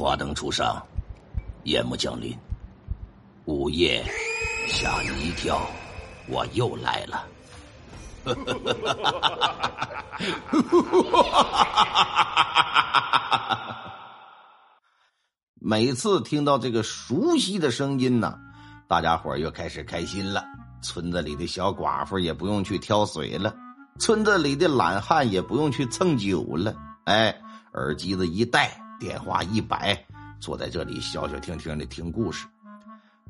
花灯初上，夜幕降临，午夜吓你一跳，我又来了。每次听到这个熟悉的声音呢，大家伙又开始开心了。村子里的小寡妇也不用去挑水了，村子里的懒汉也不用去蹭酒了。哎，耳机子一戴，电话一摆，坐在这里消消停停的听故事。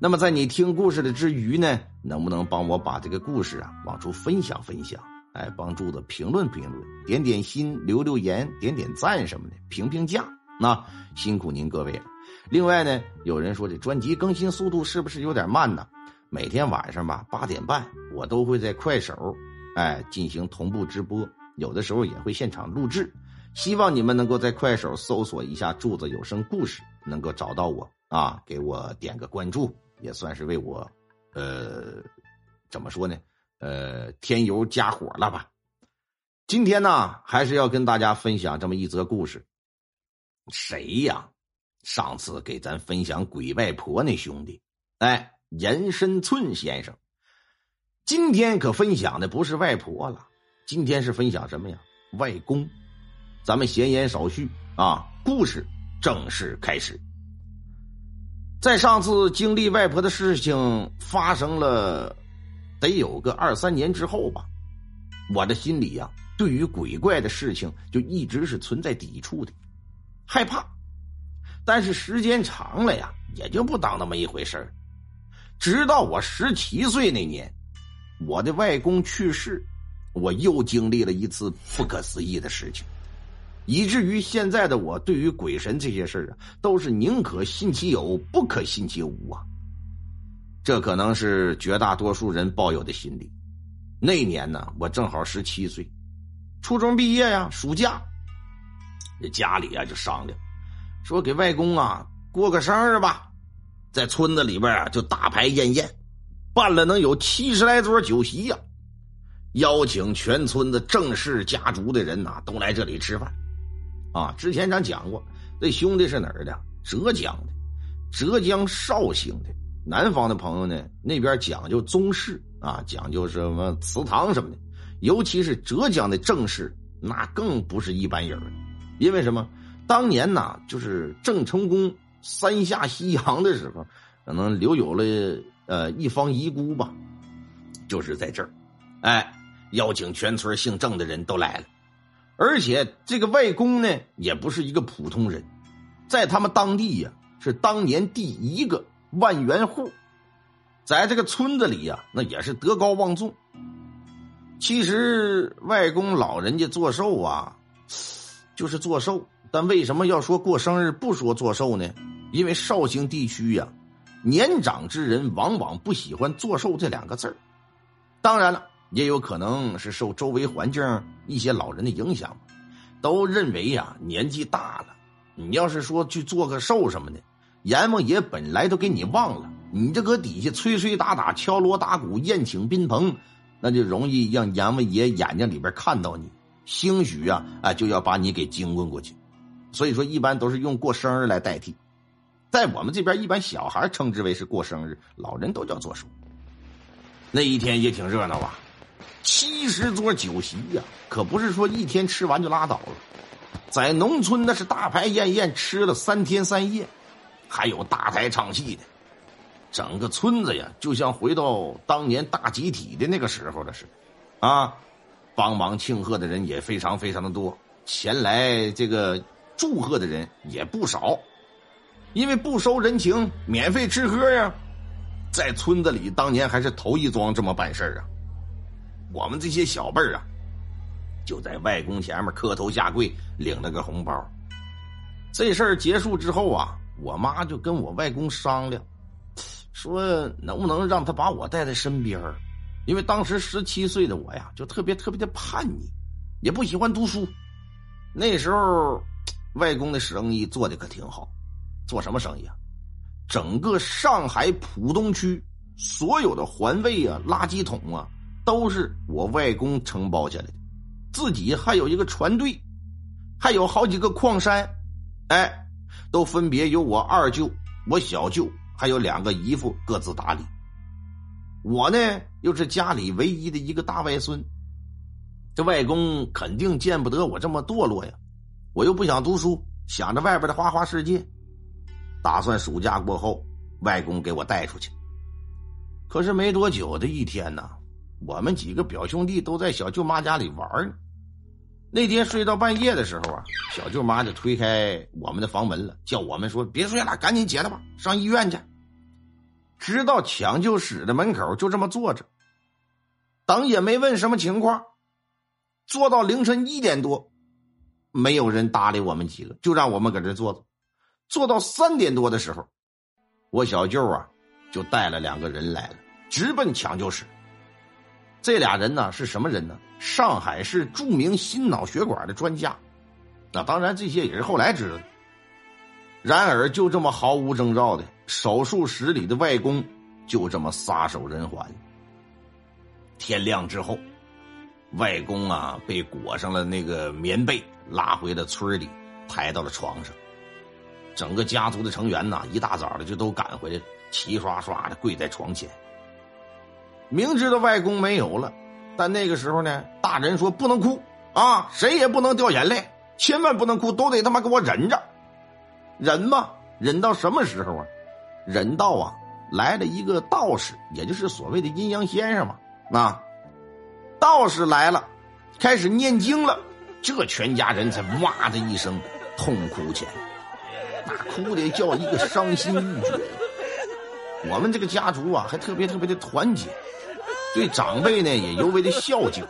那么，在你听故事的之余呢，能不能帮我把这个故事啊往出分享分享？哎，帮柱子评论评论，点点心，留留言，点点赞什么的，评评价。那辛苦您各位了。另外呢，有人说这专辑更新速度是不是有点慢呢？每天晚上吧，八点半，我都会在快手，哎，进行同步直播，有的时候也会现场录制。希望你们能够在快手搜索一下“柱子有声故事”，能够找到我啊，给我点个关注，也算是为我，呃，怎么说呢？呃，添油加火了吧？今天呢，还是要跟大家分享这么一则故事。谁呀？上次给咱分享鬼外婆那兄弟，哎。严深寸先生，今天可分享的不是外婆了，今天是分享什么呀？外公。咱们闲言少叙啊，故事正式开始。在上次经历外婆的事情发生了，得有个二三年之后吧，我的心里呀，对于鬼怪的事情就一直是存在抵触的，害怕。但是时间长了呀，也就不当那么一回事。直到我十七岁那年，我的外公去世，我又经历了一次不可思议的事情，以至于现在的我对于鬼神这些事啊，都是宁可信其有，不可信其无啊。这可能是绝大多数人抱有的心理。那年呢，我正好十七岁，初中毕业呀，暑假，这家里啊就商量，说给外公啊过个生日吧。在村子里边啊，就大排宴宴，办了能有七十来桌酒席呀，邀请全村的郑氏家族的人呐，都来这里吃饭。啊，之前咱讲过，这兄弟是哪儿的？浙江的，浙江绍兴的。南方的朋友呢，那边讲究宗室啊，讲究什么祠堂什么的，尤其是浙江的郑氏，那更不是一般人因为什么？当年呐，就是郑成功。三下西洋的时候，可能留有了呃一方遗孤吧，就是在这儿，哎，邀请全村姓郑的人都来了，而且这个外公呢也不是一个普通人，在他们当地呀是当年第一个万元户，在这个村子里呀那也是德高望重。其实外公老人家做寿啊，就是做寿，但为什么要说过生日不说做寿呢？因为绍兴地区呀，年长之人往往不喜欢“做寿”这两个字儿。当然了，也有可能是受周围环境一些老人的影响，都认为呀，年纪大了，你要是说去做个寿什么的，阎王爷本来都给你忘了，你这搁底下吹吹打打、敲锣打鼓、宴请宾朋，那就容易让阎王爷眼睛里边看到你，兴许啊，啊就要把你给惊问过去。所以说，一般都是用过生日来代替。在我们这边，一般小孩称之为是过生日，老人都叫做寿。那一天也挺热闹啊，七十桌酒席呀，可不是说一天吃完就拉倒了。在农村那是大排宴宴，吃了三天三夜，还有大台唱戏的，整个村子呀，就像回到当年大集体的那个时候的似的。啊，帮忙庆贺的人也非常非常的多，前来这个祝贺的人也不少。因为不收人情，免费吃喝呀，在村子里当年还是头一桩这么办事啊。我们这些小辈儿啊，就在外公前面磕头下跪，领了个红包。这事儿结束之后啊，我妈就跟我外公商量，说能不能让他把我带在身边儿因为当时十七岁的我呀，就特别特别的叛逆，也不喜欢读书。那时候，外公的生意做的可挺好。做什么生意啊？整个上海浦东区所有的环卫啊、垃圾桶啊，都是我外公承包下来的。自己还有一个船队，还有好几个矿山。哎，都分别由我二舅、我小舅还有两个姨父各自打理。我呢，又是家里唯一的一个大外孙，这外公肯定见不得我这么堕落呀。我又不想读书，想着外边的花花世界，打算暑假过后，外公给我带出去。可是没多久的一天呢，我们几个表兄弟都在小舅妈家里玩呢。那天睡到半夜的时候啊，小舅妈就推开我们的房门了，叫我们说：“别睡了，赶紧起来吧，上医院去。”直到抢救室的门口，就这么坐着，等也没问什么情况，坐到凌晨一点多，没有人搭理我们几个，就让我们搁这坐着。坐到三点多的时候，我小舅啊就带了两个人来了，直奔抢救室。这俩人呢是什么人呢？上海市著名心脑血管的专家。那当然，这些也是后来知道的。然而，就这么毫无征兆的，手术室里的外公就这么撒手人寰。天亮之后，外公啊被裹上了那个棉被，拉回了村里，抬到了床上。整个家族的成员呐，一大早的就都赶回来了，齐刷刷的跪在床前。明知道外公没有了，但那个时候呢，大人说不能哭啊，谁也不能掉眼泪，千万不能哭，都得他妈给我忍着。忍吧，忍到什么时候啊？忍到啊，来了一个道士，也就是所谓的阴阳先生嘛。啊，道士来了，开始念经了，这全家人才哇的一声痛哭起来，那哭的叫一个伤心欲绝。我们这个家族啊，还特别特别的团结，对长辈呢也尤为的孝敬。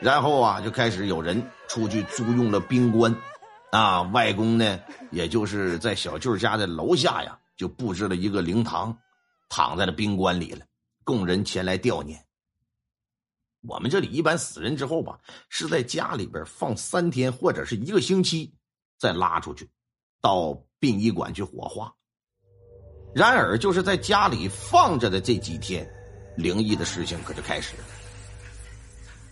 然后啊，就开始有人出去租用了宾馆。啊，外公呢，也就是在小舅家的楼下呀，就布置了一个灵堂，躺在了宾馆里了，供人前来吊念。我们这里一般死人之后吧，是在家里边放三天或者是一个星期，再拉出去，到殡仪馆去火化。然而，就是在家里放着的这几天，灵异的事情可就开始了。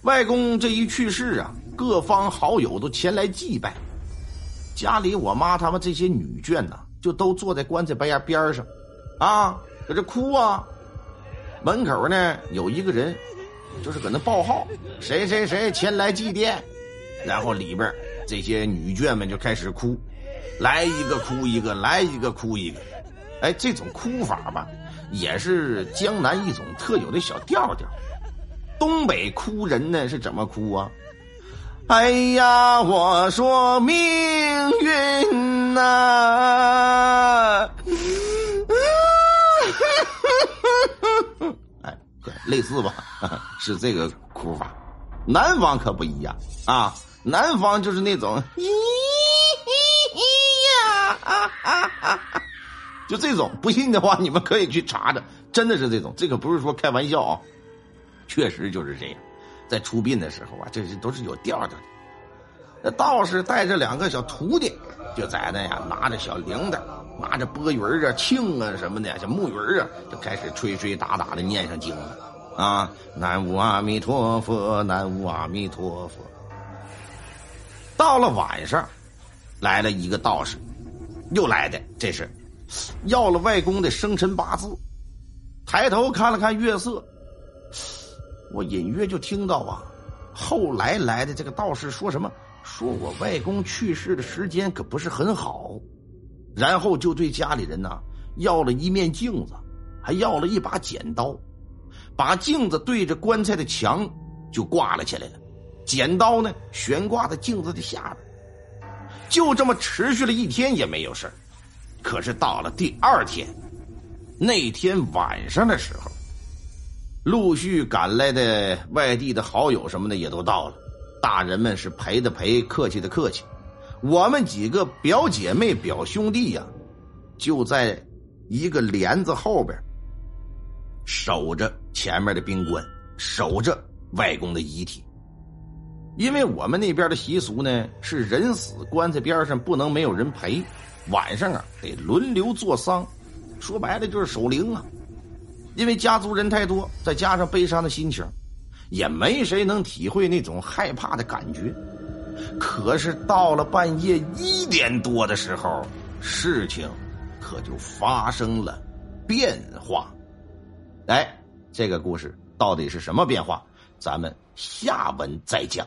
外公这一去世啊，各方好友都前来祭拜。家里我妈他们这些女眷呐，就都坐在棺材边边上，啊，搁这哭啊。门口呢有一个人，就是搁那报号，谁谁谁前来祭奠。然后里边这些女眷们就开始哭，来一个哭一个，来一个哭一个。哎，这种哭法吧，也是江南一种特有的小调调。东北哭人呢是怎么哭啊？哎呀，我说命运呐！哎，类似吧，是这个哭法。南方可不一样啊，南方就是那种咦呀，啊啊啊啊就这种。不信的话，你们可以去查查，真的是这种。这可不是说开玩笑啊，确实就是这样。在出殡的时候啊，这是都是有调调的。那道士带着两个小徒弟，就在那呀，拿着小铃铛，拿着钵盂啊、磬啊什么的，小木鱼啊，就开始吹吹打打的念上经了。啊，南无阿弥陀佛，南无阿弥陀佛。到了晚上，来了一个道士，又来的，这是要了外公的生辰八字，抬头看了看月色。我隐约就听到啊，后来来的这个道士说什么？说我外公去世的时间可不是很好，然后就对家里人呢要了一面镜子，还要了一把剪刀，把镜子对着棺材的墙就挂了起来了，剪刀呢悬挂在镜子的下边，就这么持续了一天也没有事可是到了第二天，那天晚上的时候。陆续赶来的外地的好友什么的也都到了，大人们是陪的陪，客气的客气。我们几个表姐妹、表兄弟呀，就在一个帘子后边守着前面的宾馆，守着外公的遗体。因为我们那边的习俗呢，是人死棺材边上不能没有人陪，晚上啊得轮流做丧，说白了就是守灵啊。因为家族人太多，再加上悲伤的心情，也没谁能体会那种害怕的感觉。可是到了半夜一点多的时候，事情可就发生了变化。哎，这个故事到底是什么变化？咱们下文再讲。